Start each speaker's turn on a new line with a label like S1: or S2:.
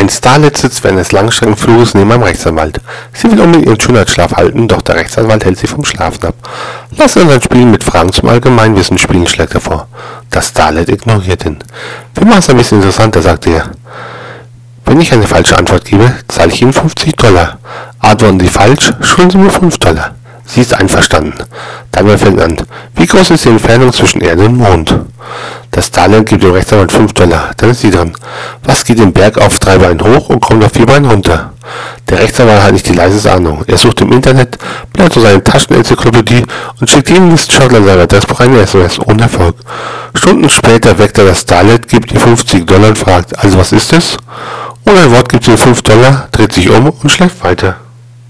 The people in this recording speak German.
S1: Ein Starlet sitzt während des Langstreckenfluges neben einem Rechtsanwalt. Sie will unbedingt ihren Schönheitsschlaf halten, doch der Rechtsanwalt hält sie vom Schlafen ab. Lass uns ein Spiel mit Fragen zum Allgemeinwissen spielen, schlägt er vor. Das Starlet ignoriert ihn. Wir machen es ein bisschen interessanter, sagt er. Wenn ich eine falsche Antwort gebe, zahle ich Ihnen 50 Dollar. Antworten Sie falsch, schulden Sie mir 5 Dollar. Sie ist einverstanden. Dabei fängt an. Wie groß ist die Entfernung zwischen Erde und Mond? Das Starland gibt dem Rechtsanwalt 5 Dollar. Dann ist sie dran. Was geht den Berg auf drei Beinen hoch und kommt auf vier Beinen runter? Der Rechtsanwalt hat nicht die leiseste Ahnung. Er sucht im Internet, blättert durch seine Taschenenzyklopädie und schickt jedem Wissenschaftler in seinem Adressbuch eine SMS ohne Erfolg. Stunden später weckt er das Starlet, gibt ihm 50 Dollar und fragt, also was ist es? Ohne ein Wort gibt sie ihm 5 Dollar, dreht sich um und schläft weiter.